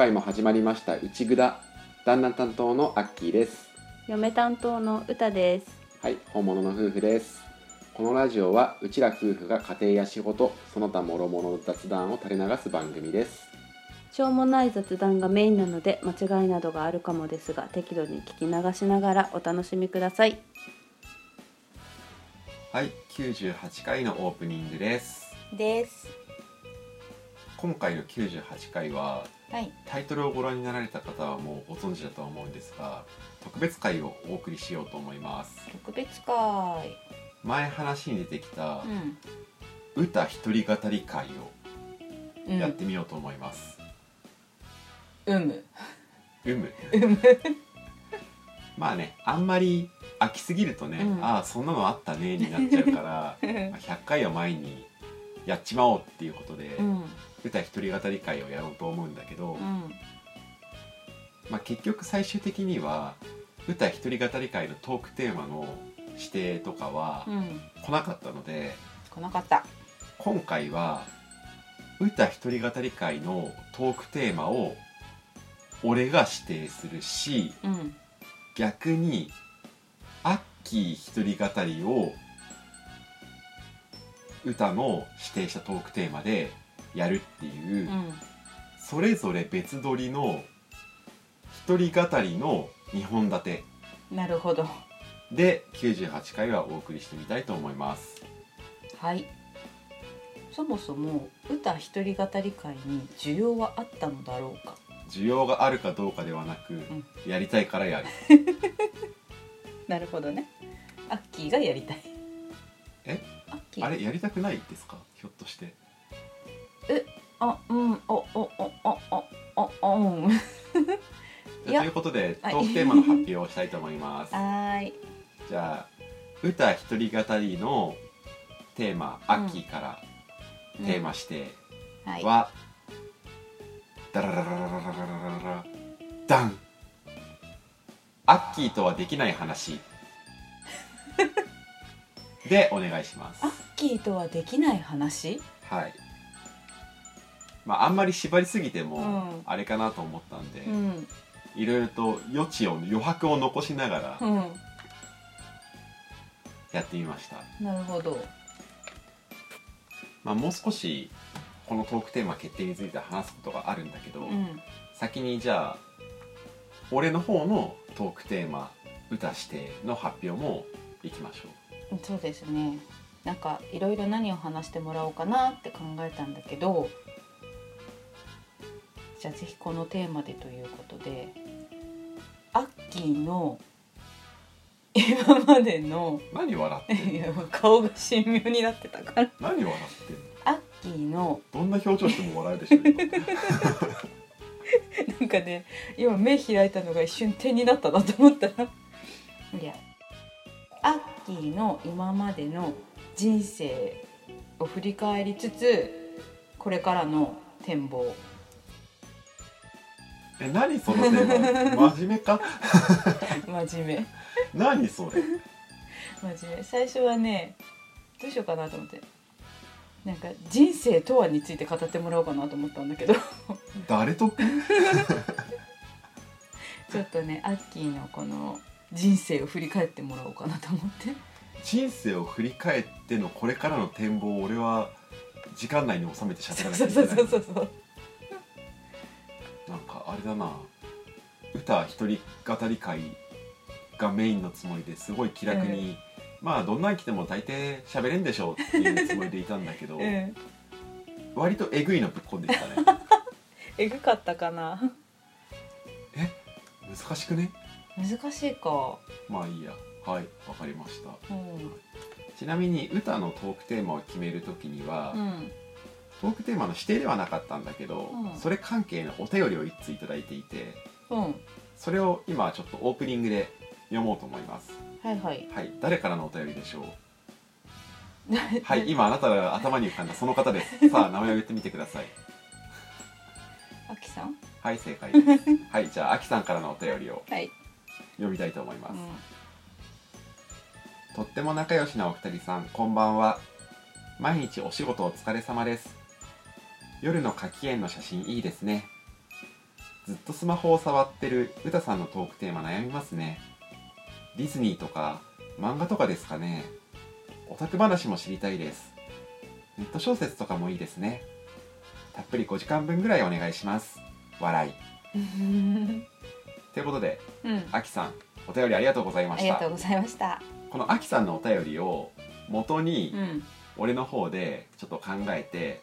回も始まりました内ぐだ旦那担当のアッキーです。嫁担当の歌です。はい本物の夫婦です。このラジオはうちら夫婦が家庭や仕事その他諸々の雑談を垂れ流す番組です。しょうもない雑談がメインなので間違いなどがあるかもですが適度に聞き流しながらお楽しみください。はい98回のオープニングです。です。今回の98回ははい。タイトルをご覧になられた方はもうご存知だとは思うんですが特別会をお送りしようと思います。特別会。前話に出てきたうん。歌一人語り会うをやってみようと思います、うむうむ まあねあんまり飽きすぎるとね、うん。ああそんなのあったねになっちゃうから まあ100回を前にやっちまおうっていうことで、うん歌一人語り会をやろうと思うんだけど、うん。まあ、結局最終的には歌一人語り会のトークテーマの指定とかはうん。来なかったので、来なかった。今回は歌一人語り会のトークテーマを俺が指定するしうん。逆にアッキー一人語りを歌の指定したトークテーマでやるっていう、うん。それぞれ別撮りの一人語りの2本立て。なるほど。で98回はお送りしてみたいと思います。はい。そもそも歌一人語り会に需要はあったのだろうか？需要があるかどうかではなく、ん。やりたいからやる。なるほどね。アッキーがやりたい。え？アッキー。あれやりたくないですか？ひょっとしてあうんおおおおおおうん。ということでトはい。ークテーマの発表をしたいと思います。はーい。じゃあ歌一人語りのテーマ、うん秋からテーマ指定はダラララララララララダン。アッキーとはできない話。でお願いします。アッキーとはできない話？はいまああんまり縛りすぎてもうん。あれかなと思ったんで、うん。いろいろと余地を余白を残しながらうん。やってみました、なるほど。まあ、もう少しこのトークテーマ決定について話すことがあるんだけど、うん。先にじゃあ俺の方のトークテーマ歌指定の発表もいきましょそうですね。なんかいろいろ何を話してもらおうかなって考えたんだけどじゃあぜひこのテーマでということでアッキーの今までのう何笑ってん いや顔が神妙になってたから。の何笑ってんの？アッキーのどんな表情しても笑えるでしょ今。なんかね今目開いたのが一瞬点になったなと思ったら。いやアッキーの今までの人生を振り返りつつこれからの展望え何そのテーマ？真面目か？真面目。何それ？真面目。最初はねどうしようかなと思って。なんか人生とはについて語ってもらおうかなと思ったんだけど。誰と？ちょっとねアッキーのこの人生を振り返ってもらおうかなと思って。人生を振り返ってのこれからの展望を俺は時間内に収めて喋らなきそうそゃいけない。うそうそうそうなんかあれだな。歌一人語り会がメインのつもりですごい気楽に、まあどんなん来ても大抵喋れんでしょうっていうつもりでいたんだけど、う ん割とえぐいのぶっこんできたね。えぐかったかな。難しくね？難しいか。まあいいや。はいわかりました。うん。ちなみに歌のトークテーマを決めるときには、うんトークテーマの指定ではなかったんだけど、うん。それ関係のお便りを一通いただいていてうん。それを今ちょっとオープニングで読もうと思います。はいはい。はい。誰からのお便りでしょう？はい。今あなたが頭に浮かんだその方です。さあ名前を言ってみてください。あきさん？はい正解です。はいじゃああきさんからのお便りをはい、読みたいと思います、うん、とっても仲良しなお二人さんこんばんは。毎日お仕事お疲れ様です夜の柿園の写真いいですね。ずっとスマホを触ってるうたさんのトークテーマ悩みますね。ディズニーとか漫画とかですかね。オタク話も知りたいです。ネット小説とかもいいですね。たっぷり5時間分ぐらいお願いします。笑い。ということでうん、あきさんお便りありがとうございました。ありがとうございました。このあきさんのお便りを元にうん、俺の方でちょっと考えて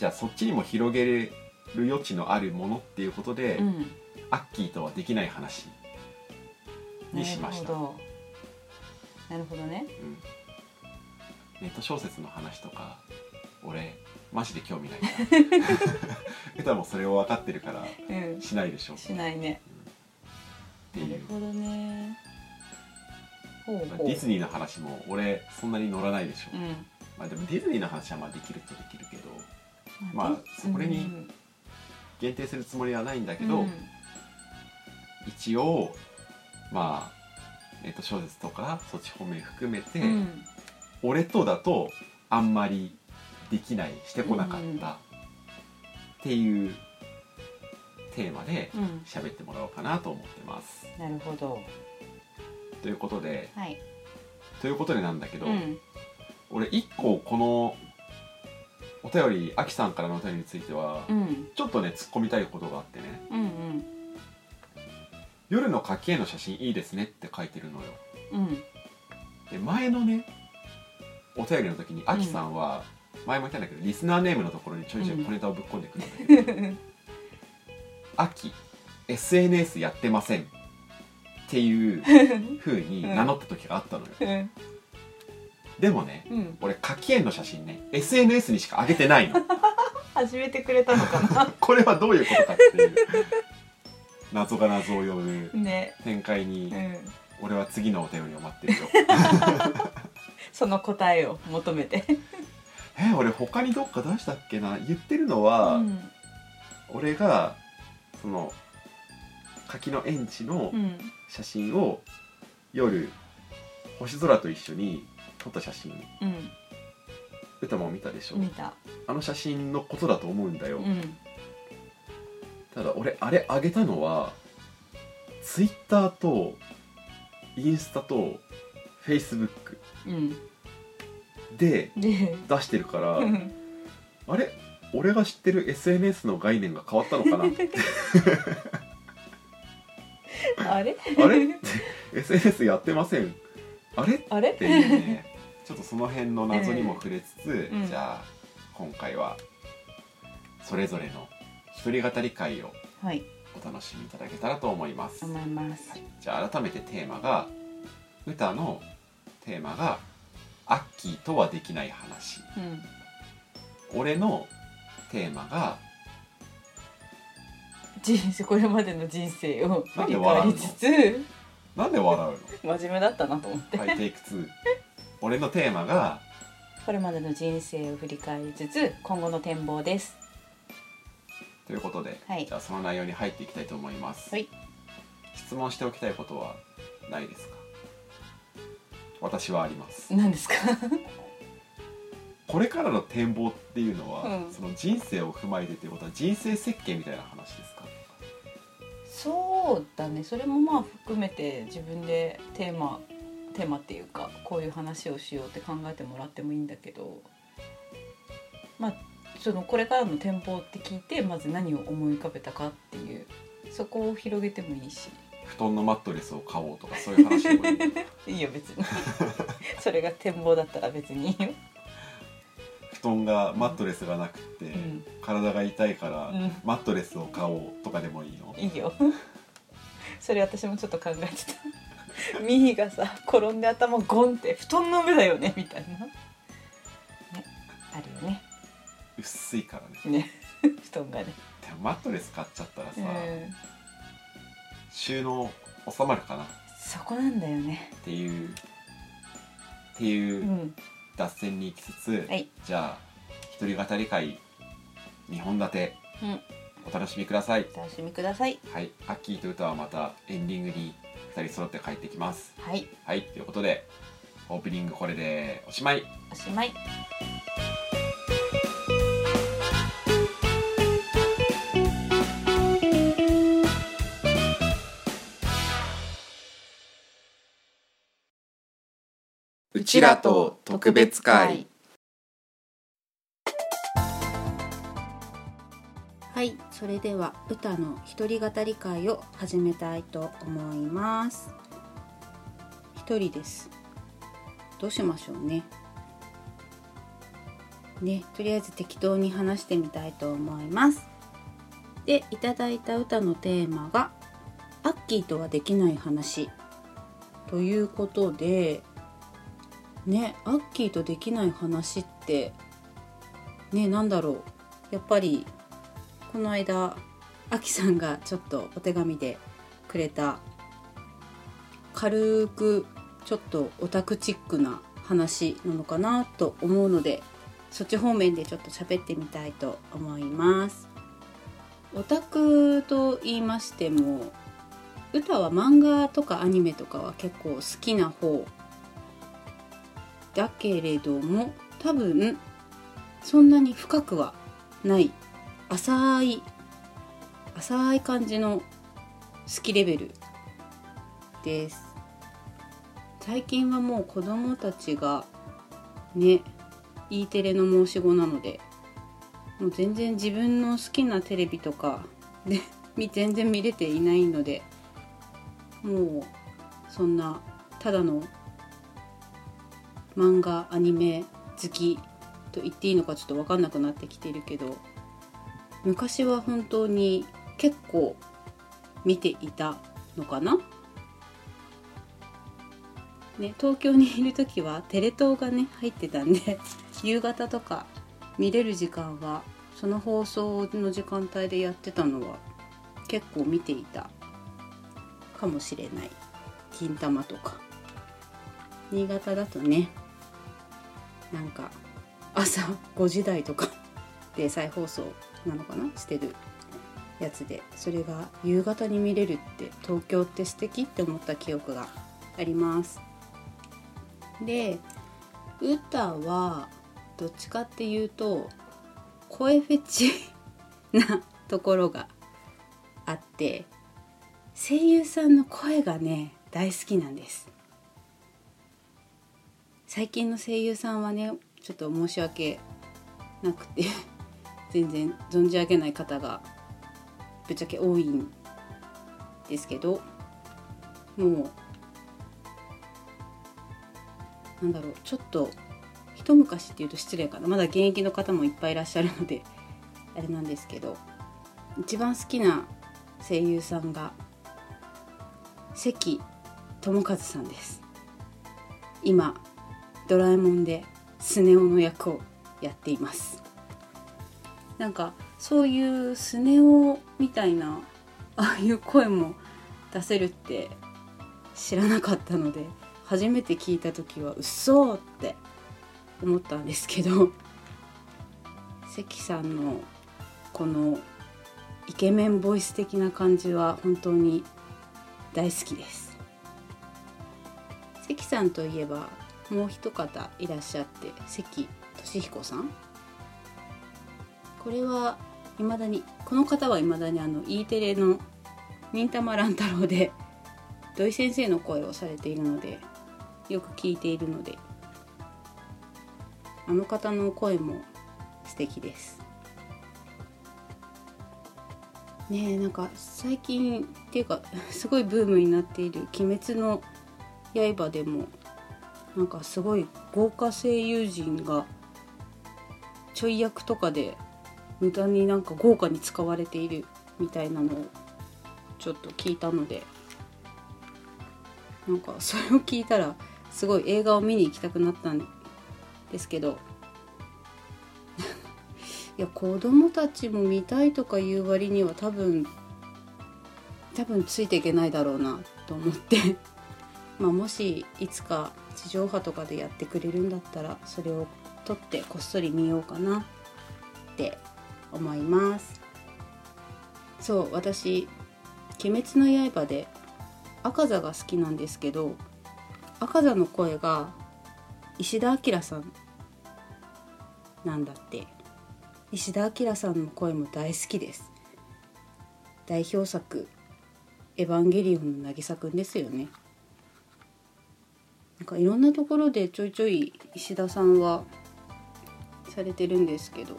じゃあそっちにも広げる余地のあるものっていうことで、うん、アッキーとはできない話にしました、なるほど。なるほどね。うん、ネット小説の話とか俺マジで興味ないから 歌もそれを分かってるからうん、しないでしょっしないね。ていうなるほどね。ほうほう。ディズニーの話も俺そんなに乗らないでしょ、うん。まあでもディズニーの話はまあできるとできるけどまあそれにうん限定するつもりはないんだけど、うん一応まあネット小説とかそっち方面含めて、うん俺とだとあんまりできないしてこなかうんったっていうテーマでうん、喋ってもらおうかなと思ってます。なるほど。ということではい。ということでなんだけど、うん、俺一個このお便りあきさんからのお便りについては、うん、ちょっとね突っ込みたいことがあってね。うん、うん、「夜の柿絵の写真いいですね」って書いてるのよ。うん、で前のねお便りの時にあきさんは、前も言ったんだけどリスナーネームのところにちょいちょい小ネタをぶっ込んでくるんだけど「あき SNS やってません」っていう風に名乗った時があったのよ、うん、でもねうん、俺柿園の写真ね SNS にしか上げてないの。始めてくれたのかな？これはどういうことかっていう。謎が謎を呼ぶ。ね、展開にうん、俺は次のお便りを待ってるよ。その答えを求めて。え俺他にどっか出したっけな？言ってるのは、うん、俺がその柿の園地のうん、写真を夜星空と一緒に撮った写真。うん、歌も見たでしょ、見た。あの写真のことだと思うんだよ、うん、ただ俺あれあげたのはツイッターとインスタとフェイスブック。うん、でで、出してるから、うん。あれ？俺が知ってる SNS の概念が変わったのかな？あれ？あれ？SNS やってません。あれ？あれ？っていうねちょっとその辺の謎にも触れつつ、うん。じゃあ今回はそれぞれの一人語り会をはい、お楽しみいただけたらと思います、思います。じゃあ改めてテーマが歌のテーマが「アッキーとはできない話。うん、」俺のテーマが人生これまでの人生を振り返りつつ「なんで笑うの?真面目だったなと思って、はいテイク2俺のテーマがこれまでの人生を振り返りつつ今後の展望です。ということで、はい。じゃあその内容に入っていきたいと思います、はい。質問しておきたいことはないですか？私はあります。何ですか？これからの展望っていうのは、うん。その人生を踏まえてっていうことは人生設計みたいな話ですか？そうだね。それもまあ含めて自分でテーマテーマっていうかこういう話をしようって考えてもらってもいいんだけどまあそのこれからの展望って聞いてまず何を思い浮かべたかっていうそこを広げてもいいし。布団のマットレスを買おうとかそういう話でもいいの いいよ別に。それが展望だったら別にいいよ、布団がマットレスがなくって、うん。体が痛いから、うん。マットレスを買おうとかでもいいの？いいよ。それ私もちょっと考えてた ミーがさ転んで頭ゴンって布団の上だよねみたいな。ねあるよね。薄いからね。ね 布団がね。でもマットレス買っちゃったらさ、うん。収納収まるかな？っそこなんだよね。ていうっていううん。脱線に行きつつ、はい。じゃあ一人語り会2本立て。うん。お楽しみください。お楽しみください。はい。アッキーと歌はまたエンディングに2人揃って帰ってきます。はい。はい。ということでオープニングこれでおしまい。おしまい。うちらと特別会それでは歌の一人語り会を始めたいと思います。一人です。どうしましょうね。ね、とりあえず適当に話してみたいと思います。で、いただいた歌のテーマがアッキーとはできない話ということで、ね、アッキーとできない話ってね、なんだろう。やっぱりこの間あきさんがちょっとお手紙でくれた軽くちょっとオタクチックな話なのかなと思うのでそっち方面でちょっと喋ってみたいと思います。オタクと言いましても歌は漫画とかアニメとかは結構好きな方だけれども多分そんなに深くはない浅い浅い感じの好きレベルです。最近はもう子供たちがね E テレの申し子なのでもう全然自分の好きなテレビとかで 全然見れていないのでもうそんなただの漫画アニメ好きと言っていいのかちょっと分かんなくなってきているけど昔は本当に結構見ていたのかな？ね、東京にいる時はテレ東がね入ってたんで 夕方とか見れる時間はその放送の時間帯でやってたのは結構見ていたかもしれない。金玉とか。新潟だとねなんか朝5時台とかで再放送なのかなしてるやつでそれが夕方に見れるって東京って素敵って思った記憶があります。で歌はどっちかっていうと声フェチなところがあって声優さんの声がね大好きなんです。最近の声優さんはねちょっと申し訳なくて。全然存じ上げない方がぶっちゃけ多いんですけどもうなんだろうちょっと一昔っていうと失礼かな。まだ現役の方もいっぱいいらっしゃるので あれなんですけど一番好きな声優さんが関智一さんです。今ドラえもんでスネ夫の役をやっています。なんかそういうスネ夫みたいなああいう声も出せるって知らなかったので初めて聞いた時は「うっそ!」って思ったんですけど関さんのこのイケメンボイス的な感じは本当に大好きです関さんといえばもう一方いらっしゃって関俊彦さんこれは未だにこの方は未だにあの E テレの「忍たま乱太郎」で土井先生の声をされているのでよく聞いているのであの方の声も素敵です。ねえなんか最近っていうかすごいブームになっている「鬼滅の刃」でもなんかすごい豪華声優陣がちょい役とかで無駄になんか豪華に使われているみたいなのをちょっと聞いたのでなんかそれを聞いたらすごい映画を見に行きたくなったんですけど いや子供たちも見たいとか言う割には多分多分ついていけないだろうなと思って。まあもしいつか地上波とかでやってくれるんだったらそれを撮ってこっそり見ようかなって思います。そう私「鬼滅の刃」で赤座が好きなんですけど赤座の声が石田明さんなんだって。石田明さんの声も大好きです。代表作「エヴァンゲリオン」の渚くんですよね。なんかいろんなところでちょいちょい石田さんはされてるんですけど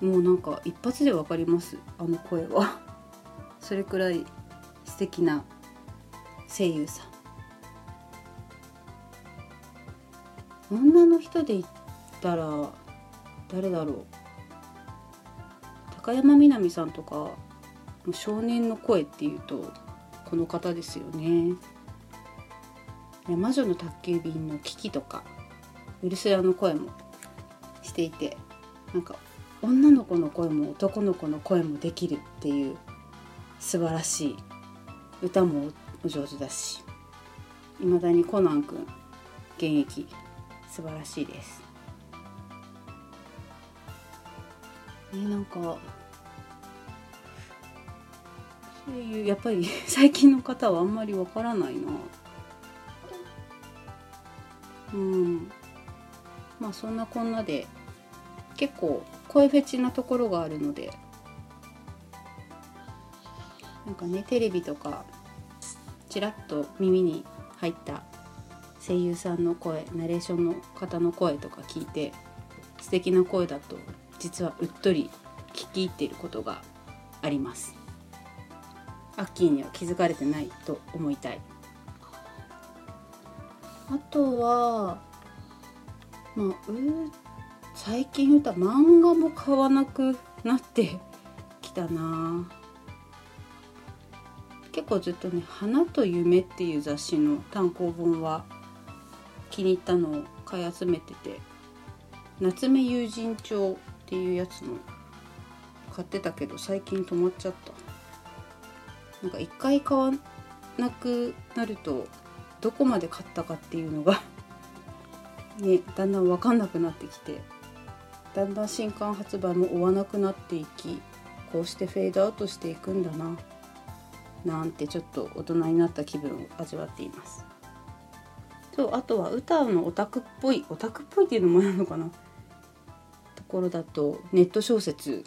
もうなんか一発でわかります。あの声は。それくらい素敵な声優さん。女の人で言ったら誰だろう。高山みなみさんとか少年の声っていうとこの方ですよね。魔女の宅急便のキキとかウルスラの声もしていてなんか女の子の声も男の子の声もできるっていう素晴らしい歌もお上手だしいまだにコナン君現役素晴らしいです。ねなんかそういうやっぱり 最近の方はあんまりわからないな。うん。まあそんなこんなで結構声フェチなところがあるのでなんかねテレビとかちらっと耳に入った声優さんの声ナレーションの方の声とか聞いて素敵な声だと実はうっとり聞き入っていることがあります。アッキーには気づかれてないと思いたい。あとはまあう最近歌漫画も買わなくなってきたな。結構ずっとね「花と夢」っていう雑誌の単行本は気に入ったのを買い集めてて「夏目友人帳」っていうやつも買ってたけど最近止まっちゃった。なんか一回買わなくなるとどこまで買ったかっていうのが ねだんだん分かんなくなってきて。だんだん新刊発売も追わなくなっていきこうしてフェードアウトしていくんだななんてちょっと大人になった気分を味わっています。そうあとは歌のオタクっぽいオタクっぽいっていうのもなのかな。ところだとネット小説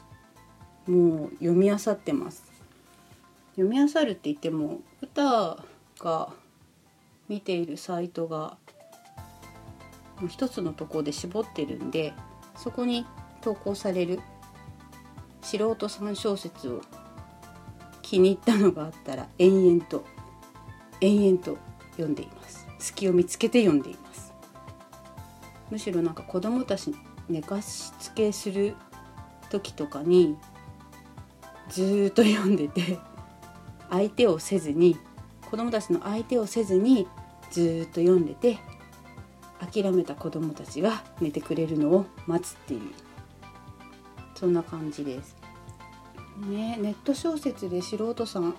もう読み漁ってます。読み漁るって言っても歌が見ているサイトが一つのところで絞ってるんでそこに投稿される。素人さん小説を気に入ったのがあったら延々と延々と読んでいます。隙を見つけて読んでいます。むしろなんか子供たち寝かしつけする時とかにずーっと読んでて相手をせずに子供たちの相手をせずにずーっと読んでて諦めた子供たちが寝てくれるのを待つっていう。そんな感じです。ね、ネット小説で素人さん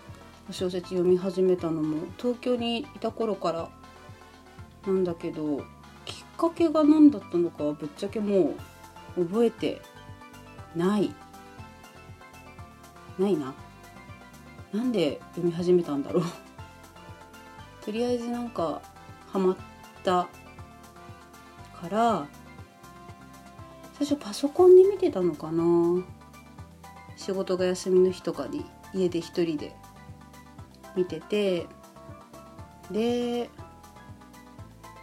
小説読み始めたのも東京にいた頃からなんだけどきっかけが何だったのかはぶっちゃけもう覚えてない。ないな。なんで読み始めたんだろう。とりあえずなんかハマったから最初パソコンで見てたのかな。仕事が休みの日とかに家で一人で見ててで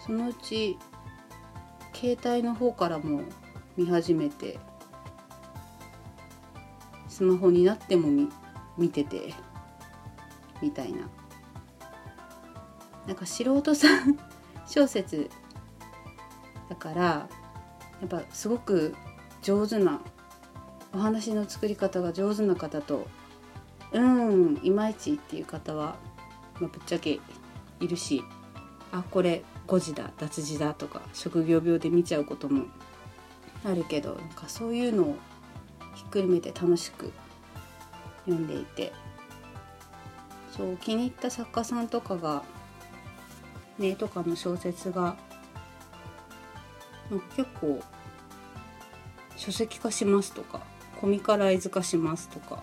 そのうち携帯の方からも見始めてスマホになっても見見ててみたいな。なんか素人さん小説だからやっぱすごく上手なお話の作り方が上手な方とうんいまいちっていう方は、まあ、ぶっちゃけいるしあこれ誤字だ脱字だとか職業病で見ちゃうこともあるけどなんかそういうのをひっくるめて楽しく読んでいてそう気に入った作家さんとかがねとかの小説が結構書籍化しますとかコミカライズ化しますとか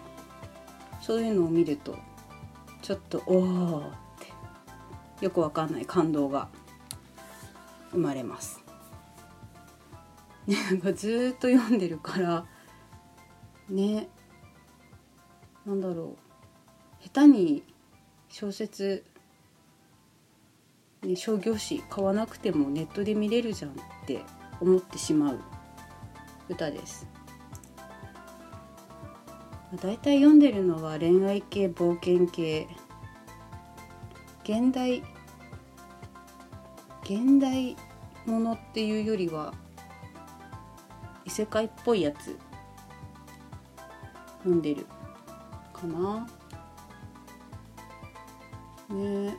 そういうのを見るとちょっとおおってよくわかんない感動が生まれます。ね、なんかずっと読んでるからねなんだろう下手に小説、ね、商業誌買わなくてもネットで見れるじゃんって思ってしまう。歌です。まあ大体読んでるのは恋愛系冒険系。現代現代ものっていうよりは異世界っぽいやつ。読んでるかな。ね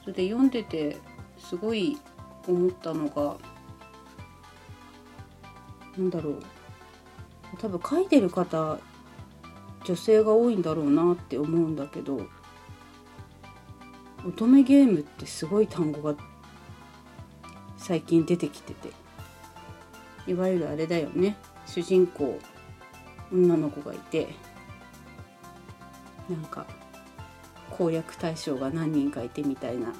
それで読んでてすごい思ったのがなんだろう。多分書いてる方女性が多いんだろうなって思うんだけど乙女ゲームってすごい単語が最近出てきてていわゆるあれだよね。主人公女の子がいてなんか攻略対象が何人かいてみたいな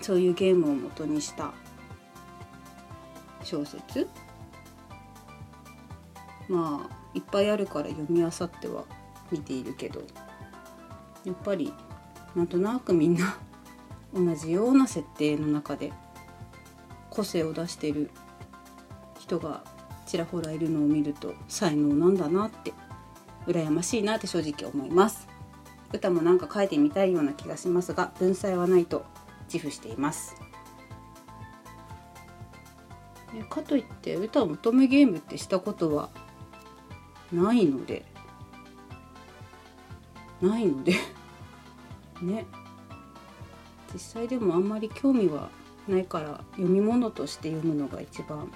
そういうゲームを元にした小説。まあいっぱいあるから読み漁っては見ているけどやっぱりなんとなくみんな 同じような設定の中で個性を出してる人がちらほらいるのを見ると才能なんだなって羨ましいなって正直思います。歌もなんか書いてみたいような気がしますが文才はないと自負しています。かといって歌を求めゲームってしたことはないので。ないので。ね。実際でもあんまり興味はないから読み物として読むのが一番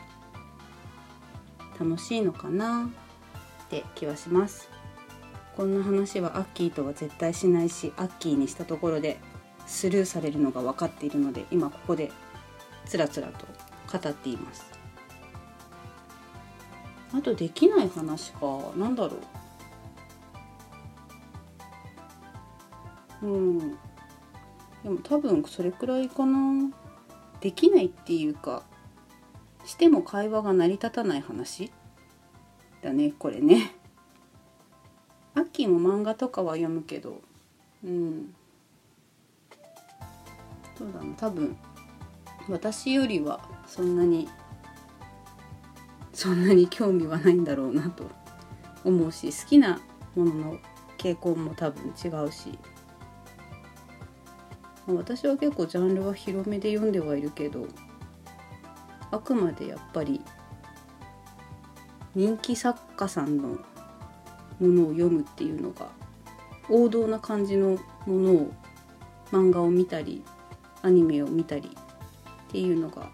楽しいのかなって気はします。こんな話はアッキーとは絶対しないしアッキーにしたところでスルーされるのが分かっているので今ここでつらつらと語っています。あとできない話か。なんだろう。うん。でも多分それくらいかな。できないっていうかしても会話が成り立たない話？だねこれね。アッキーも漫画とかは読むけど。うん。そうだな。多分私よりはそんなにそんなに興味はないんだろうなと。思うし好きなものの傾向も多分違うし。私は結構ジャンルは広めで読んではいるけどあくまでやっぱり人気作家さんのものを読むっていうのが王道な感じのものを漫画を見たりアニメを見たりっていうのが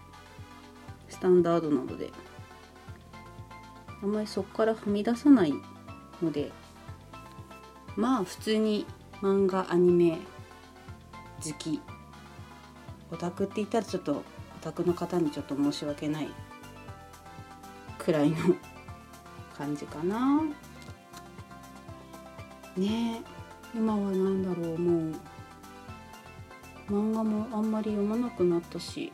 スタンダードなので。あんまりそこからはみ出さないのでまあ普通に漫画アニメ好き。オタクって言ったらちょっとオタクの方にちょっと申し訳ないくらいの感じかな。ねえ今は何だろうもう。漫画もあんまり読まなくなったし。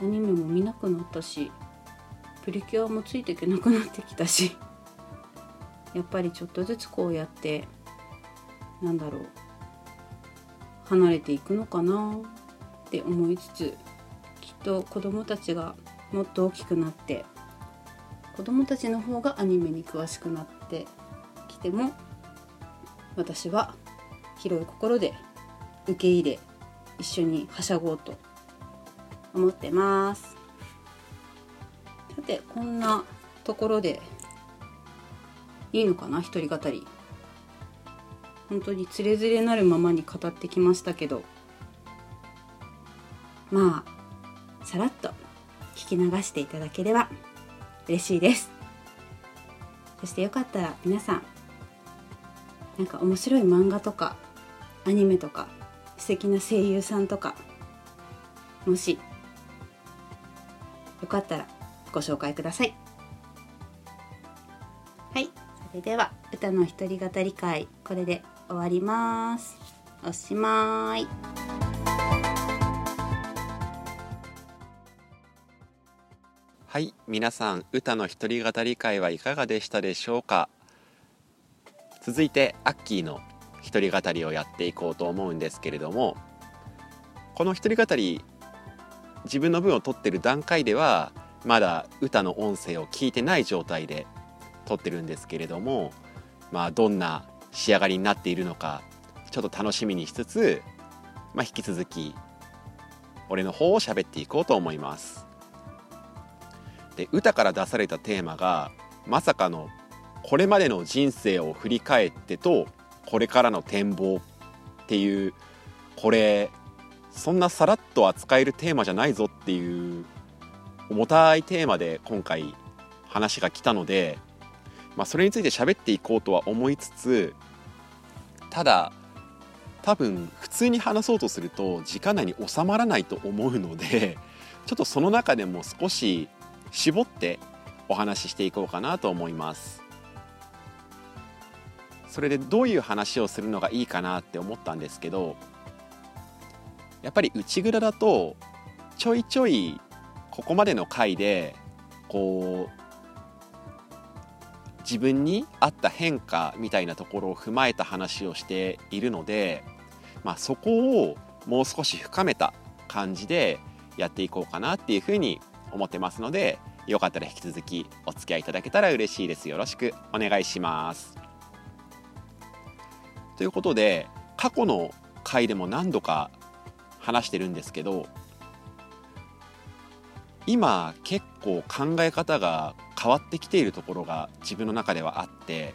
アニメも見なくなったしプリキュアもついていけなくなってきたし やっぱりちょっとずつこうやってなんだろう離れていくのかなって思いつつきっと子供たちがもっと大きくなって子供たちの方がアニメに詳しくなってきても私は広い心で受け入れ一緒にはしゃごうと思ってます。さてこんなところでいいのかな？一人語り。本当につれづれなるままに語ってきましたけど。まあさらっと聞き流していただければ嬉しいです。そしてよかったら皆さんなんか面白い漫画とかアニメとか素敵な声優さんとかもしかったらご紹介ください。はい。それでは歌の一人語り会これで終わります。おしまい。はい。皆さん歌の一人語り会はいかがでしたでしょうか？続いてアッキーの一人語りをやっていこうと思うんですけれどもこの一人語り自分の分を取ってる段階ではまだ歌の音声を聞いてない状態で撮ってるんですけれどもまあどんな仕上がりになっているのかちょっと楽しみにしつつ、まあ、引き続き俺の方を喋っていこうと思います。で歌から出されたテーマがまさかのこれまでの人生を振り返ってとこれからの展望っていうこれそんなさらっと扱えるテーマじゃないぞっていう重たいテーマで今回話が来たので、まあ、それについて喋っていこうとは思いつつただ多分普通に話そうとすると時間内に収まらないと思うので ちょっとその中でも少し絞ってお話ししていこうかなと思います。それでどういう話をするのがいいかなって思ったんですけどやっぱり内蔵だとちょいちょいここまでの回でこう自分に合った変化みたいなところを踏まえた話をしているので、まあ、そこをもう少し深めた感じでやっていこうかなっていうふうに思ってますのでよかったら引き続きお付き合いいただけたら嬉しいです。よろしくお願いします。ということで過去の回でも何度か話してるんですけど今結構考え方が変わってきているところが自分の中ではあって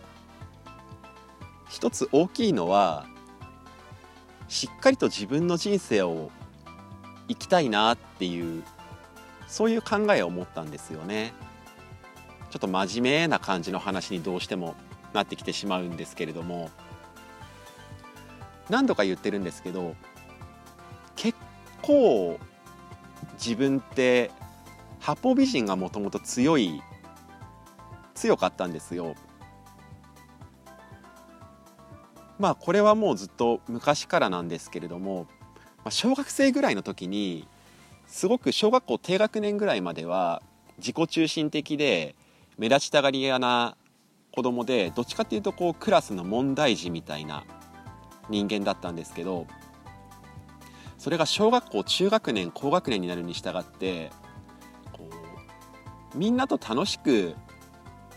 一つ大きいのはしっかりと自分の人生を生きたいなっていうそういう考えを持ったんですよね。ちょっと真面目な感じの話にどうしてもなってきてしまうんですけれども何度か言ってるんですけど構自分って八方美人がもともと強い強かったんですよ。まあこれはもうずっと昔からなんですけれども、まあ、小学生ぐらいの時にすごく小学校低学年ぐらいまでは自己中心的で目立ちたがり屋な子供でどっちかっていうとこうクラスの問題児みたいな人間だったんですけどそれが小学校中学年高学年になるに従ってこうみんなと楽しく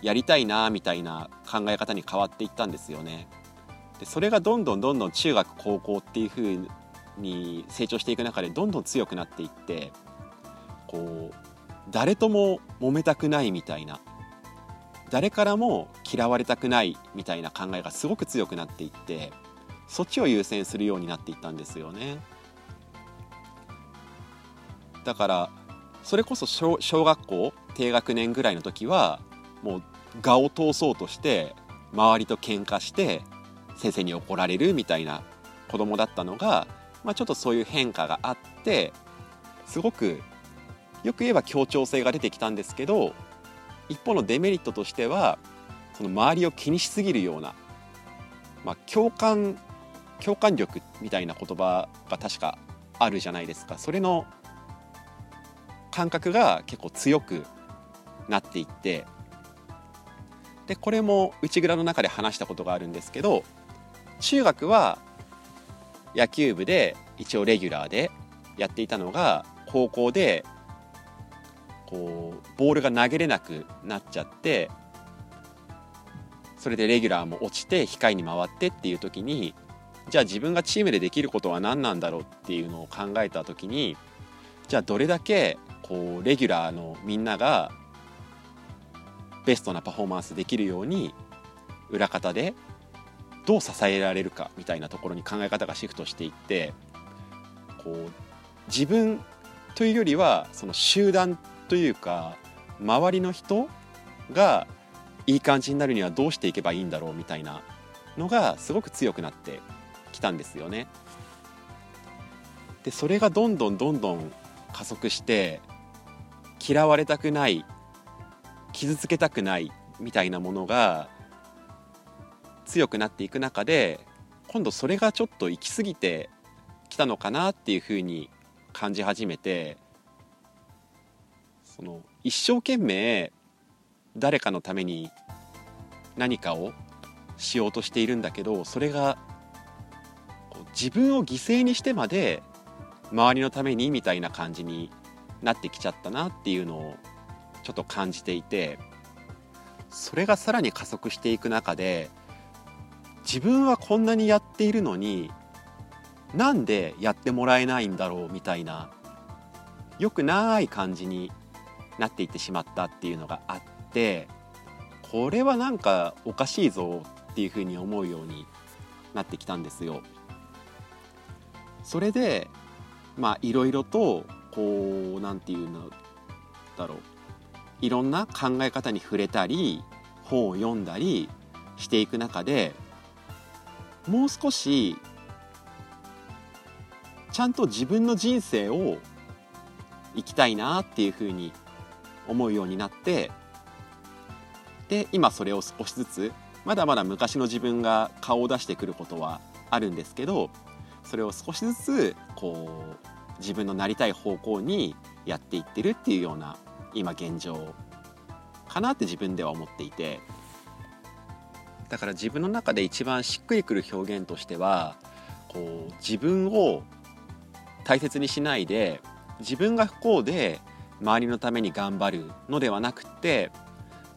やりたいなみたいな考え方に変わっていったんですよね。でそれがどんどんどんどん中学高校っていう風に成長していく中でどんどん強くなっていってこう誰とも揉めたくないみたいな誰からも嫌われたくないみたいな考えがすごく強くなっていってそっちを優先するようになっていったんですよね。だからそれこそ小学校低学年ぐらいの時はもう我を通そうとして周りと喧嘩して先生に怒られるみたいな子供だったのが、まあ、ちょっとそういう変化があってすごくよく言えば協調性が出てきたんですけど一方のデメリットとしてはその周りを気にしすぎるような、まあ、共感共感力みたいな言葉が確かあるじゃないですか。それの感覚が結構強くなっていってでこれも内蔵の中で話したことがあるんですけど中学は野球部で一応レギュラーでやっていたのが高校でこうボールが投げれなくなっちゃってそれでレギュラーも落ちて控えに回ってっていう時にじゃあ自分がチームでできることは何なんだろうっていうのを考えた時にじゃあどれだけこうレギュラーのみんながベストなパフォーマンスできるように裏方でどう支えられるかみたいなところに考え方がシフトしていってこう自分というよりはその集団というか周りの人がいい感じになるにはどうしていけばいいんだろうみたいなのがすごく強くなってきたんですよね。でそれがどんどんどんどん加速して嫌われたくない傷つけたくないみたいなものが強くなっていく中で今度それがちょっと行き過ぎてきたのかなっていうふうに感じ始めてその一生懸命誰かのために何かをしようとしているんだけどそれが自分を犠牲にしてまで周りのためにみたいな感じになってきちゃったなっていうのをちょっと感じていてそれがさらに加速していく中で自分はこんなにやっているのになんでやってもらえないんだろうみたいなよくない感じになっていってしまったっていうのがあってこれはなんかおかしいぞっていうふうに思うようになってきたんですよ。それでまあいろいろとこう何て言うのだろう。いろんな考え方に触れたり本を読んだりしていく中でもう少しちゃんと自分の人生を生きたいなっていうふうに思うようになってで今それを少しずつまだまだ昔の自分が顔を出してくることはあるんですけどそれを少しずつこう自分のなりたい方向にやっていってるっていうような今現状かなって自分では思っていて。だから自分の中で一番しっくりくる表現としてはこう自分を大切にしないで自分が不幸で周りのために頑張るのではなくって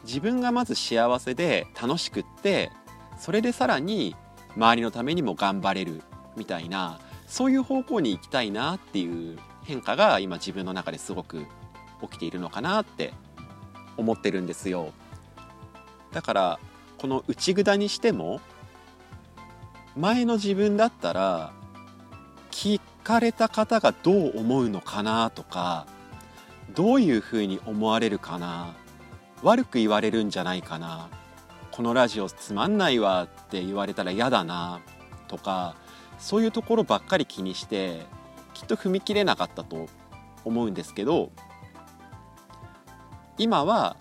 自分がまず幸せで楽しくってそれでさらに周りのためにも頑張れるみたいなそういう方向に行きたいなっていう変化が今自分の中ですごく起きているのかなって思ってるんですよ。だからこの内札にしても前の自分だったら聞かれた方がどう思うのかなとかどういうふうに思われるかな悪く言われるんじゃないかなこのラジオつまんないわって言われたら嫌だなとかそういうところばっかり気にしてきっと踏み切れなかったと思うんですけど今は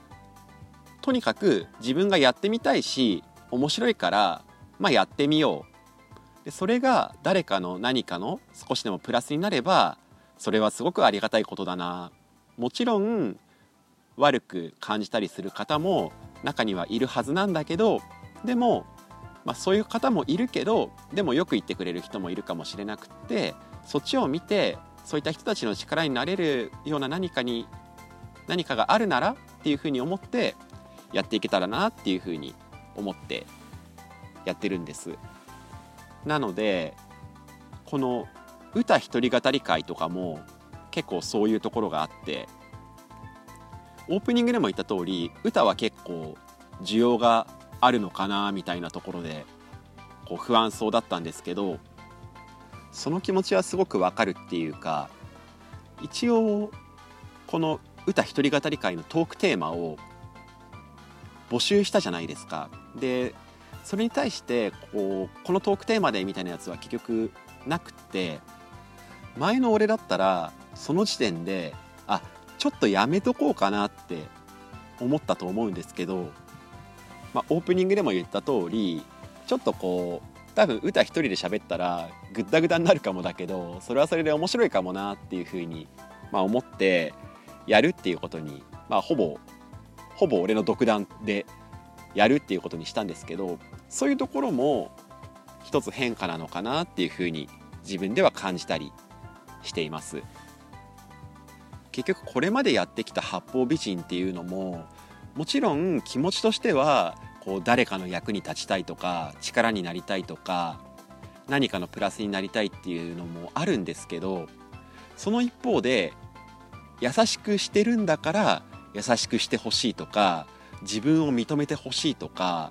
とにかく自分がやってみたいし面白いからまあやってみよう。でそれが誰かの何かの少しでもプラスになればそれはすごくありがたいことだな。もちろん悪く感じたりする方も中にはいるはずなんだけどでも、まあ、そういう方もいるけどでもよく言ってくれる人もいるかもしれなくてそっちを見てそういった人たちの力になれるような何かに何かがあるならっていうふうに思ってやっていけたらなっていうふうに思ってやってるんです。なのでこの歌一人語り会とかも結構そういうところがあってオープニングでも言った通り歌は結構需要があるのかなみたいなところでこう不安そうだったんですけどその気持ちはすごくわかるっていうか一応この歌一人語り会のトークテーマを募集したじゃないですか。でそれに対してこうこのトークテーマでみたいなやつは結局なくって前の俺だったらその時点であちょっとやめとこうかなって思ったと思うんですけど、まあ、オープニングでも言った通りちょっとこう多分歌一人で喋ったらグッダグダになるかもだけどそれはそれで面白いかもなっていうふうに、まあ、思ってやるっていうことに、まあ、ほぼほぼ俺の独断でやるっていうことにしたんですけどそういうところも一つ変化なのかなっていうふうに自分では感じたりしています。結局これまでやってきた八方美人っていうのももちろん気持ちとしてはこう誰かの役に立ちたいとか力になりたいとか何かのプラスになりたいっていうのもあるんですけどその一方で優しくしてるんだから優しくしてほしいとか自分を認めてほしいとか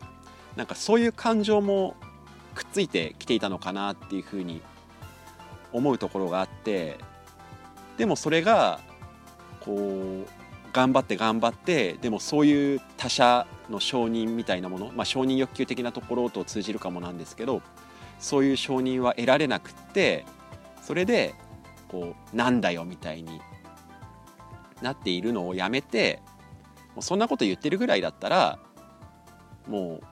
なんかそういう感情もくっついてきていたのかなっていうふうに思うところがあってでもそれがこう頑張って頑張ってでもそういう他者の承認みたいなもの、まあ、承認欲求的なところと通じるかもなんですけどそういう承認は得られなくってそれでこうなんだよみたいになっているのをやめてもうそんなこと言ってるぐらいだったらもう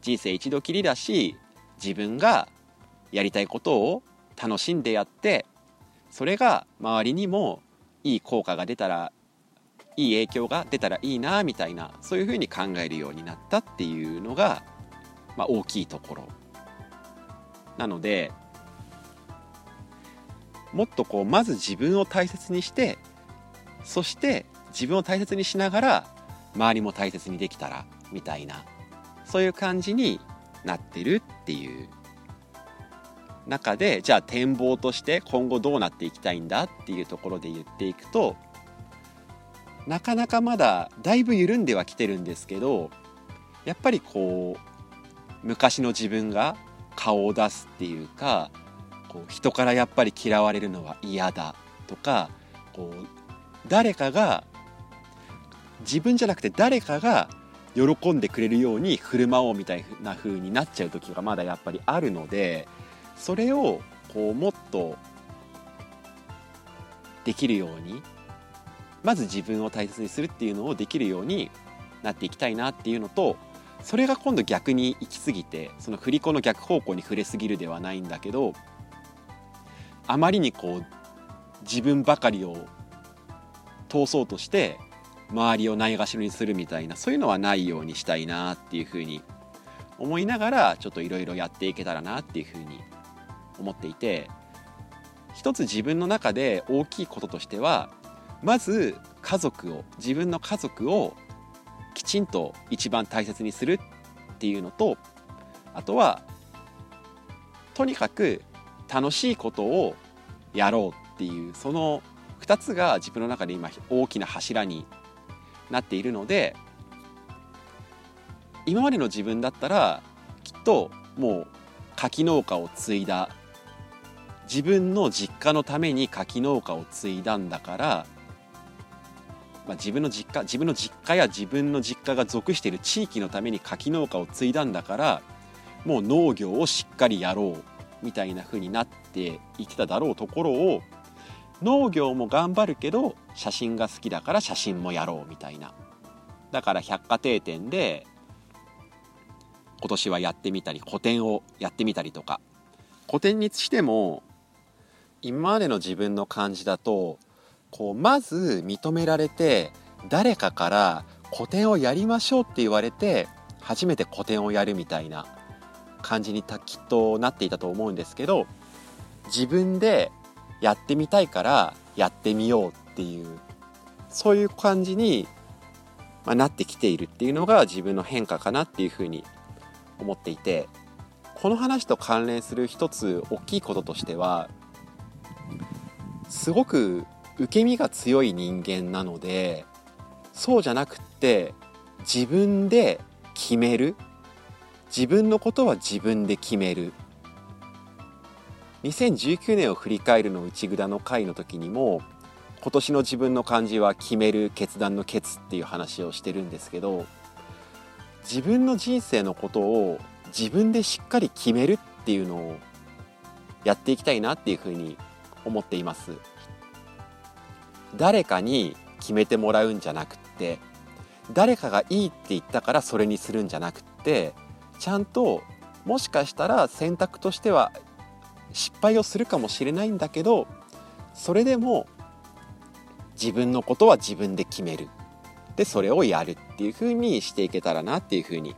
人生一度きりだし自分がやりたいことを楽しんでやってそれが周りにもいい効果が出たらいい影響が出たらいいなみたいなそういうふうに考えるようになったっていうのが、まあ、大きいところ。なのでもっとこうまず自分を大切にしてそして自分を大切にしながら周りも大切にできたらみたいなそういう感じになってるっていう。中でじゃあ展望として今後どうなっていきたいんだっていうところで言っていくとなかなかまだだいぶ緩んではきてるんですけどやっぱりこう昔の自分が顔を出すっていうかこう人からやっぱり嫌われるのは嫌だとかこう誰かが自分じゃなくて誰かが喜んでくれるように振る舞おうみたいな風になっちゃう時がまだやっぱりあるのでそれをこうもっとできるようにまず自分を大切にするっていうのをできるようになっていきたいなっていうのとそれが今度逆に行き過ぎてその振り子の逆方向に触れすぎるではないんだけどあまりにこう自分ばかりを通そうとして周りをないがしろにするみたいなそういうのはないようにしたいなっていうふうに思いながらちょっといろいろやっていけたらなっていうふうに思っていて一つ自分の中で大きいこととしてはまず家族を自分の家族をきちんと一番大切にするっていうのとあとはとにかく楽しいことをやろうっていうその2つが自分の中で今大きな柱になっているので今までの自分だったらきっともう柿農家を継いだ。自分の実家のために柿農家を継いだんだから、まあ、自分の実家自分の実家や自分の実家が属している地域のために柿農家を継いだんだからもう農業をしっかりやろうみたいな風になっていってただろうところを農業も頑張るけど写真が好きだから写真もやろうみたいな。だから百貨店で今年はやってみたり個展をやってみたりとか。個展にしても今までの自分の感じだとこうまず認められて誰かから個展をやりましょうって言われて初めて個展をやるみたいな感じにきっとなっていたと思うんですけど自分でやってみたいからやってみようっていうそういう感じに、まあ、なってきているっていうのが自分の変化かなっていうふうに思っていてこの話と関連する一つ大きいこととしてはすごく受け身が強い人間なのでそうじゃなくって自分で決める。自分のことは自分で決める。2019年を振り返るの内蔵の回の時にも今年の自分の漢字は決める決断の決っていう話をしてるんですけど自分の人生のことを自分でしっかり決めるっていうのをやっていきたいなっていうふうに思っています。誰かに決めてもらうんじゃなくって誰かがいいって言ったからそれにするんじゃなくってちゃんともしかしたら選択としては失敗をするかもしれないんだけどそれでも自分のことは自分で決める。でそれをやるっていうふうにしていけたらなっていうふうに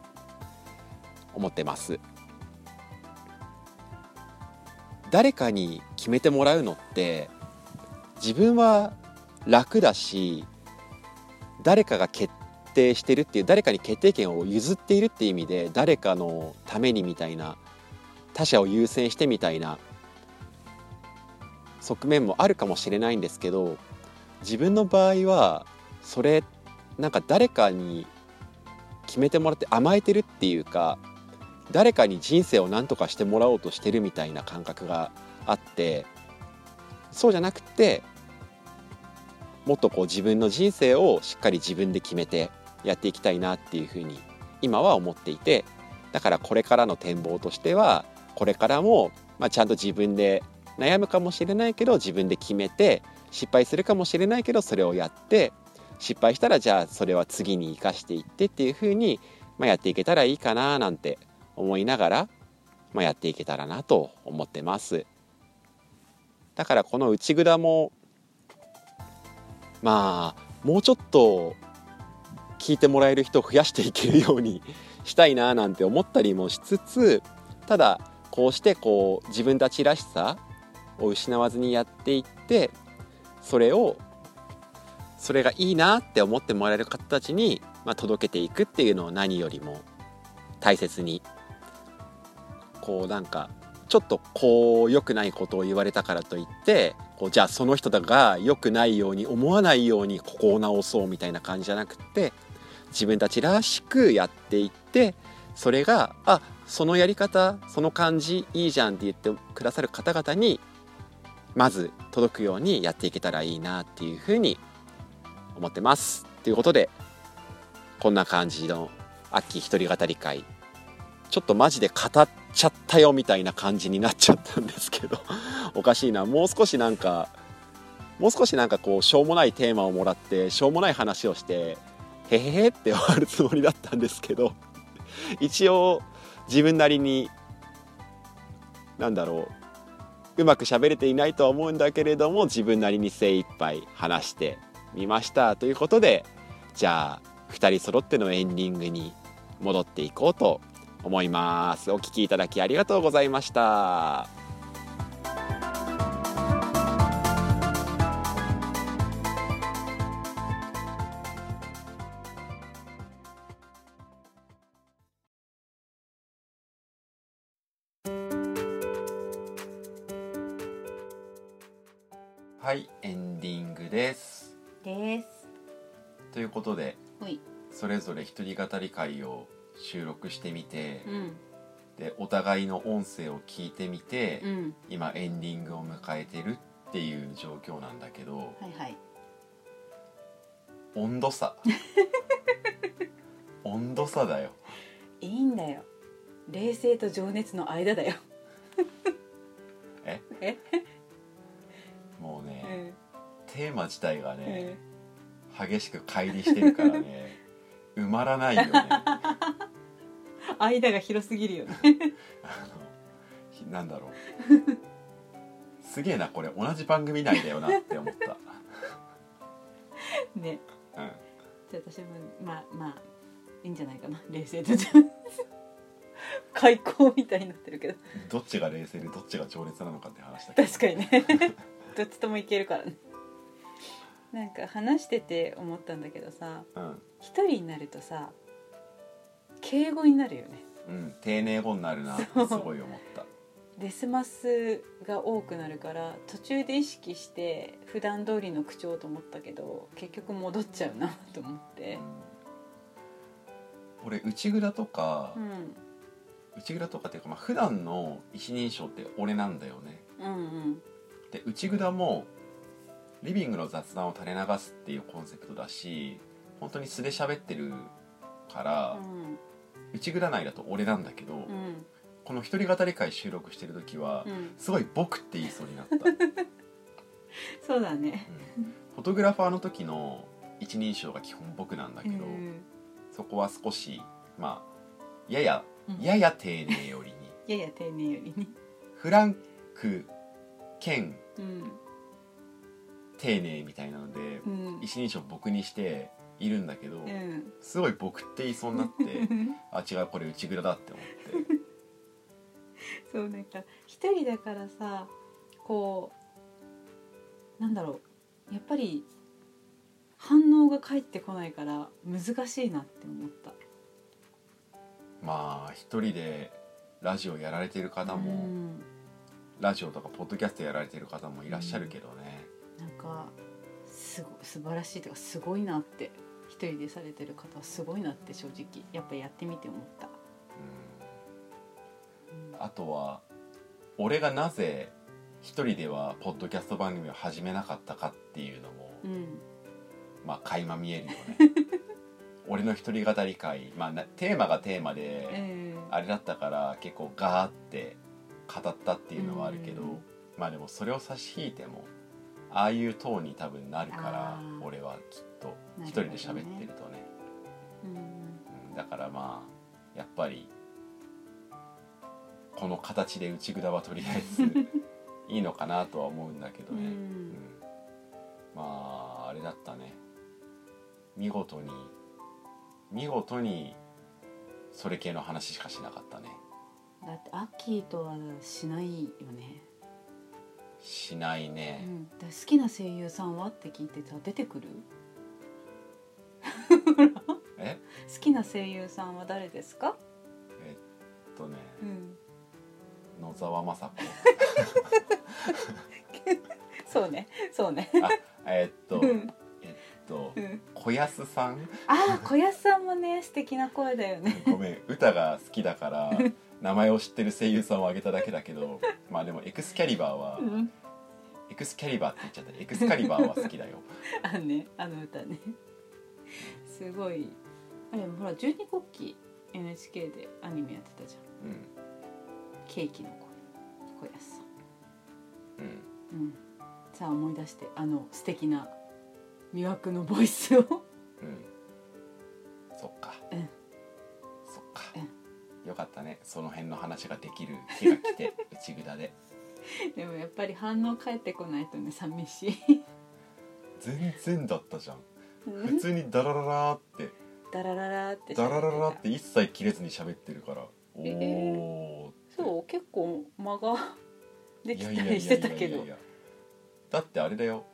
思ってます。誰かに決めてもらうのって自分は楽だし誰かが決定してるっていう誰かに決定権を譲っているっていう意味で誰かのためにみたいな他者を優先してみたいな側面もあるかもしれないんですけど自分の場合はそれなんか誰かに決めてもらって甘えてるっていうか誰かに人生を何とかしてもらおうとしてるみたいな感覚があってそうじゃなくてもっとこう自分の人生をしっかり自分で決めてやっていきたいなっていうふうに今は思っていてだからこれからの展望としてはこれからも、まあ、ちゃんと自分で悩むかもしれないけど自分で決めて失敗するかもしれないけどそれをやって失敗したらじゃあそれは次に生かしていってっていうふうに、まあ、やっていけたらいいかななんて思いながら、まあ、やっていけたらなと思ってます。だからこの内蔵もまあもうちょっと聞いてもらえる人を増やしていけるようにしたいななんて思ったりもしつつただこうしてこう自分たちらしさを失わずにやっていってそれをそれがいいなって思ってもらえる方たちに、まあ、届けていくっていうのを何よりも大切にこうなんかちょっとこう良くないことを言われたからといってこうじゃあその人が良くないように思わないようにここを直そうみたいな感じじゃなくて自分たちらしくやっていってそれがあそのやり方その感じいいじゃんって言ってくださる方々にまず届くようにやっていけたらいいなっていうふうに思ってます。ということでこんな感じの秋一人語り会ちょっとマジで語っちゃったよみたいな感じになっちゃったんですけどおかしいな。もう少しなんかもう少しなんかこうしょうもないテーマをもらってしょうもない話をしてへへへって終わるつもりだったんですけど一応自分なりになんだろううまく喋れていないとは思うんだけれども自分なりに精一杯話してみましたということでじゃあ2人揃ってのエンディングに戻っていこうと思います。お聞きいただきありがとうございました。はいエンディングです。です。ということでほい。それぞれ一人語り会を収録してみて、うん。でお互いの音声を聞いてみて、うん。今エンディングを迎えてるっていう状況なんだけどはいはい。温度差。温度差だよ。いいんだよ。冷静と情熱の間だよ、え？え？もうね、うん。テーマ自体がうねん、激しく乖離してるからね埋まらないよね 間が広すぎるよね。あのひなんだろう。すげえなこれ。同じ番組内だよなって思った。ね。うん。じゃあ私もまあまあいいんじゃないかな。冷静と情熱開口みたいになってるけど。どっちが冷静でどっちが情熱なのかって話だけど。確かにね。どっちともいけるからね。なんか話してて思ったんだけどさうん。一人になるとさ敬語になるよね。うん、丁寧語になるなってすごい思った。デスマスが多くなるから途中で意識して普段通りの口調と思ったけど結局戻っちゃうなと思って。俺内蔵とかう、ん。内蔵とかっていうか、まあ普段の一人称って俺なんだよね。うんうん。で内蔵もリビングの雑談を垂れ流すっていうコンセプトだし本当に素で喋ってるから、うん内蔵内だと俺なんだけど、うん。この一人語り会収録してる時は、うん。すごい僕って言いそうになった、そうだね。うん。フォトグラファーの時の一人称が基本僕なんだけど、うんそこは少しまあややうん。やや丁寧よりに。やや丁寧よりに。フランク兼うん。丁寧みたいなのでうん。一人称僕にしているんだけど、うん。すごい僕って言いそうになって あ違うこれ内蔵だって思って。そうなんか一人だからさこうなんだろうやっぱり反応が返ってこないから難しいなって思った。まあ一人でラジオやられてる方も、うん。ラジオとかポッドキャストやられてる方もいらっしゃるけどね、なんかすご素晴らしいというかすごいなって一人でされてる方はすごいなって正直やっぱやってみて思った、うん。あとは俺がなぜ一人ではポッドキャスト番組を始めなかったかっていうのも、うん。まあ垣間見えるよね。俺の一人語り会、まあ、なテーマがテーマでええ。あれだったから結構ガーって語ったっていうのはあるけど、うん。まあでもそれを差し引いてもああいうトーンに多分なるから俺はきっと一人で喋ってるとね。うんうん。だからまあやっぱりこの形で内札はとりあえず いいのかなとは思うんだけどうね、うん。ん。まああれだったね。見事に見事にそれ系の話しかしなかったね。だってアッキーとはしないよね、しないね、うん、だ好きな声優さんはって聞いてさ出てくる？え？好きな声優さんは誰ですか、えっとね。うん、野沢雅子。そうね。そうね。あえっとうん。えっとうん。小安さん？ああ小安さんもね素敵な声だよね。ごめん。歌が好きだから名前を知ってる声優さんを挙げただけだけどまあでもエクスキャリバーはうん。エクスキャリバーって言っちゃった。エクスカリバーは好きだよ。あのね。あの歌ねすごい。あれほら十二国旗 NHK でアニメやってたじゃん。うんケーキの声小安さうん。ん。うん。さあ思い出してあの素敵な魅惑のボイスを。うん。そっか、うん。そっか、うよかったね。その辺の話ができる日が来て 内札で。でもやっぱり反応返ってこないとね寂しい。全然だったじゃん普通にダラララーって。ダラララってダラララっ喋て一切切れずに喋ってるから。おえおたそう結構間ができいたりしてたけど。だってあれだよ。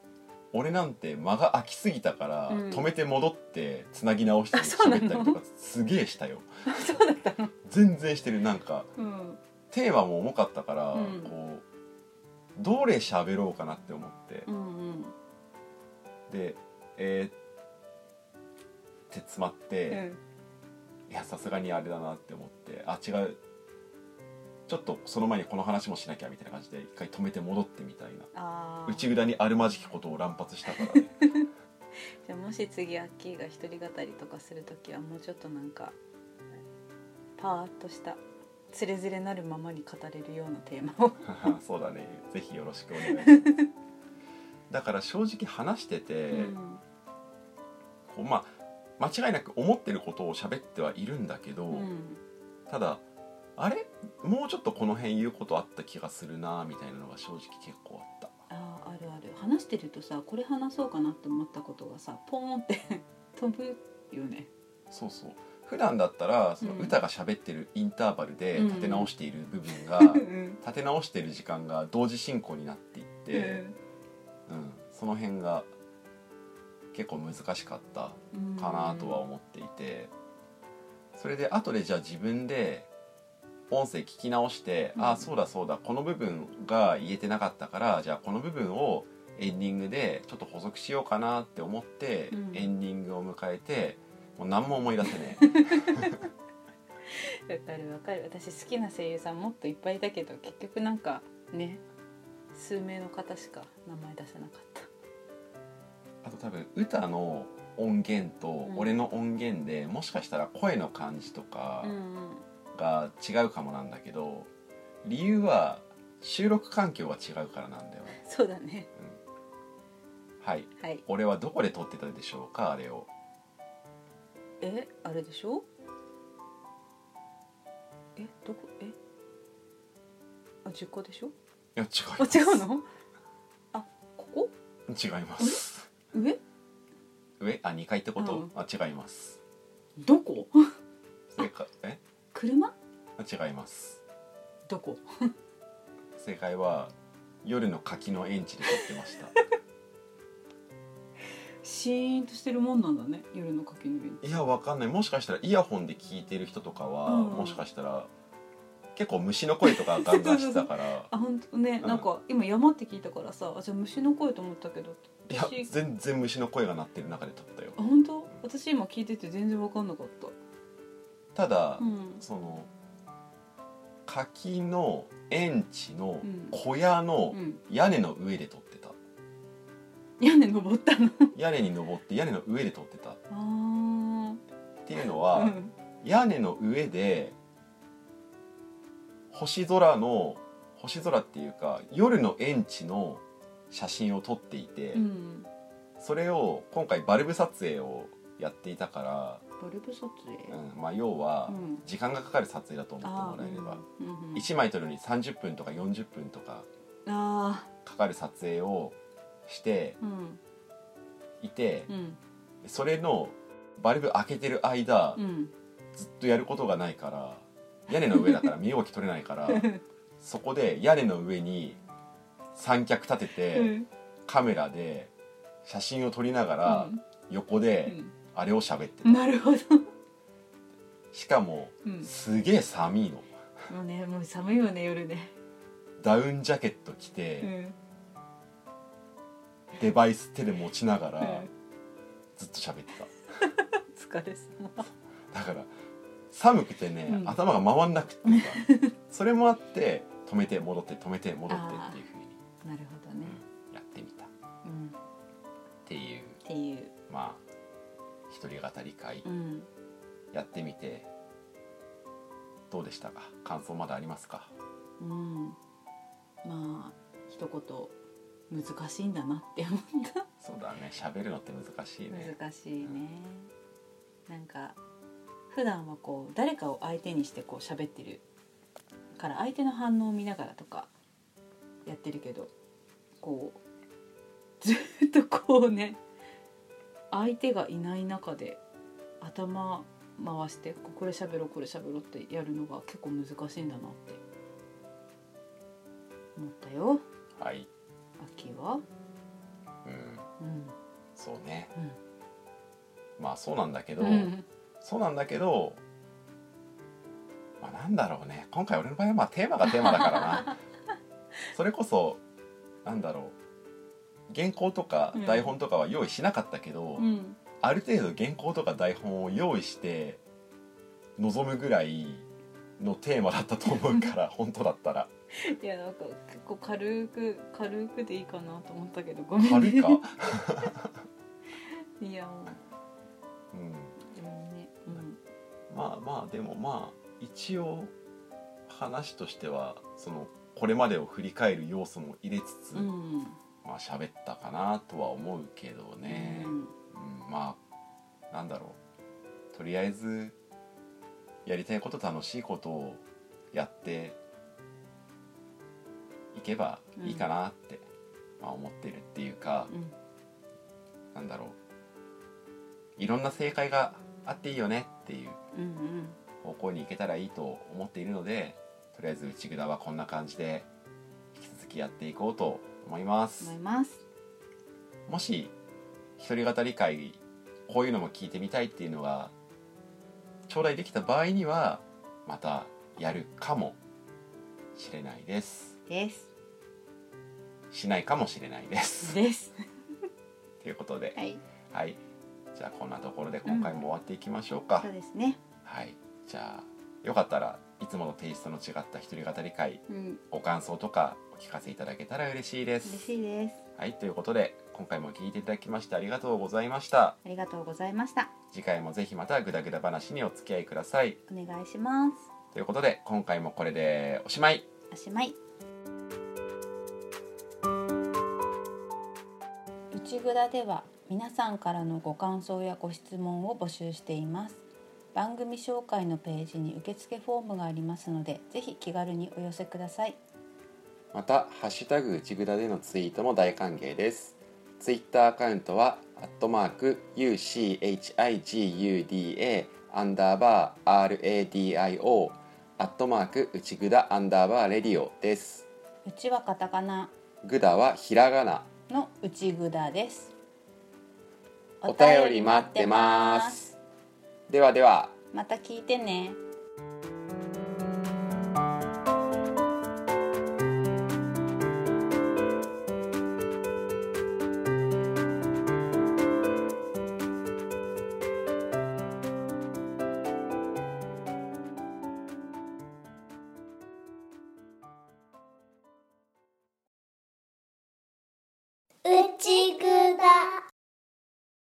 俺なんて間が空きすぎたから、うん。止めて戻ってつなぎ直して喋ったりとかすげえしたよ。そうだったの？全然してる。なんかうん。テーマも重かったから、うん。こうどれ喋ろうかなって思って、でえーって詰まって、うん。いやさすがにあれだなって思ってあ違う。ちょっとその前にこの話もしなきゃみたいな感じで一回止めて戻ってみたいな。あー。内札にあるまじきことを乱発したからね。じゃあもし次アッキーが一人語りとかする時はもうちょっとなんかパーッとしたつれづれなるままに語れるようなテーマを。そうだね。ぜひよろしくお願いします。だから正直話してて、うん。こうまあ間違いなく思ってることを喋ってはいるんだけど、うん。ただあれ？もうちょっとこの辺言うことあった気がするなみたいなのが正直結構あった。あーあるある。話してるとさこれ話そうかなって思ったことがさポーンって 飛ぶよね。そうそう。普段だったらそのうん。歌が喋ってるインターバルでうん。立て直している部分が、うん。立て直してる時間が同時進行になっていって、うん。その辺が結構難しかったうん。かなとは思っていてそれで後でじゃあ自分で音声聞き直して、うん。ああそうだそうだこの部分が言えてなかったからじゃあこの部分をエンディングでちょっと補足しようかなって思って、うん。エンディングを迎えてもう何も思い出せね わかるわかる。私好きな声優さんもっといっぱいいたけど結局なんかね数名の方しか名前出せなかったあと多分歌の音源とうん。俺の音源でもしかしたら声の感じとかが違うかもなんだけど理由は収録環境が違うからなんだよ。ね、そうだね。うん。はい。はい。俺はどこで撮ってたでしょうかあれを。え？あれでしょ？え？どこ？え？あ実家でしょ？いや違いあます。違うの？あここ？違います上？上？あ2階ってこと、うん。あ違います。どこ？正解。え？車？あ違います。どこ？正解は夜の柿の園地で撮ってました。シーンとしてるもんなんだね夜のかけの便いやわかんない。もしかしたらイヤホンで聞いてる人とかは、うん。もしかしたら結構虫の声とかガンガンしてたから。あ本当ね、うん。なんか今山って聞いたからさあじゃあ虫の声と思ったけどいや私全然虫の声が鳴ってる中で撮ったよ。あ本当私今聞いてて全然分かんなかった。ただ、うん。その柿の園地のうん。小屋のうん。屋根の上で撮ってた。屋根登ったの？屋根に登って屋根の上で撮ってた。っあー。ていうのは、うん。屋根の上で星空の星空っていうか夜の園地の写真を撮っていて、うんそれを今回バルブ撮影をやっていたかバルブ撮影？ら、うんまあ、要はうん。時間がかかる撮影だと思ってもらえれば、うんうんうん1枚撮るのに30分とか40分とかあかかる撮影をしていてうん。それのバルブ開けてる間うん。ずっとやることがないから屋根の上だから身動き取れないから そこで屋根の上に三脚立てて、うん。カメラで写真を撮りながら横であれを喋ってた、うんなるほど。しかもうん。すげえ寒いの。もうねもう寒いよね夜ね。ダウンジャケット着うて、ん。デバイス手で持ちながらうん。ずっと喋って 疲れそう。ただから寒くてね、うん。頭が回んなくてさ それもあって止めて戻って止めて戻ってっていう風になるほどね。やってみた。っうん。ていう。っていう。まあ一人語り会。うん。やってみてどうでしたか？感想まだありますか？うん。まあ一言難しいんだなって思った。そうだね。喋るのって難しいね。難しいね。なんか普段はこう誰かを相手にしてこう喋ってるから相手の反応を見ながらとかやってるけどこうずっとこうね相手がいない中で頭回してこれ喋ろうこれ喋ろうってやるのが結構難しいんだなって思ったよ。はい。秋は？うん。うん。そうね。うん。まあそうなんだけど、うんそうなんだけどまあなんだろうね。今回俺の場合はまあテーマがテーマだからな。それこそなんだろう。原稿とかうん。台本とかは用意しなかったけど、うん。ある程度原稿とか台本を用意して臨むぐらいのテーマだったと思うから 本当だったら。いやなんか結構軽く軽くでいいかなと思ったけどごめん軽いか、いやもう。うん、まあまあでもまあ一応話としてはそのこれまでを振り返る要素も入れつつ、うん。うんまあ喋ったかなとは思うけどね、うんうん。まあなんだろう。とりあえずやりたいこと楽しいことをやっていけばいいかなって、まあ、思ってるっていうかうん。なんだろう。いろんな正解があっていいよねっていう方向に行けたらいいと思っているのでとりあえず内蔵はこんな感じで引き続きやっていこうと思います。思います。もし一人語り会こういうのも聞いてみたいっていうのが頂戴できた場合にはまたやるかもしれないです。です。しないかもしれないです。です。ということで。はい。はいじゃあこんなところで今回も終わっていきましょうか、そうですね。はい。じゃあよかったらいつものテイストの違った一人語り会うん。ご感想とかお聞かせいただけたら嬉しいです。嬉しいです。はい。ということで今回も聞いていただきましてありがとうございました。ありがとうございました。次回もぜひまたグダグダ話にお付き合いください。お願いします。ということで今回もこれでおしまい。おしまい。内蔵では皆さんからのご感想やご質問を募集しています。番組紹介のページに受付フォームがありますのでぜひ気軽にお寄せください。また「ハッシュタグ内グダ」でのツイートも大歓迎です。ツイッターアカウントはアットマーク UCHIGUDA アンダーバー RADIO アットマーク内グダアンダーバーレディオです。うちはカタカナ。グダはひらがな。の内蔵ですお便り待ってます。ではでは。また聞いてね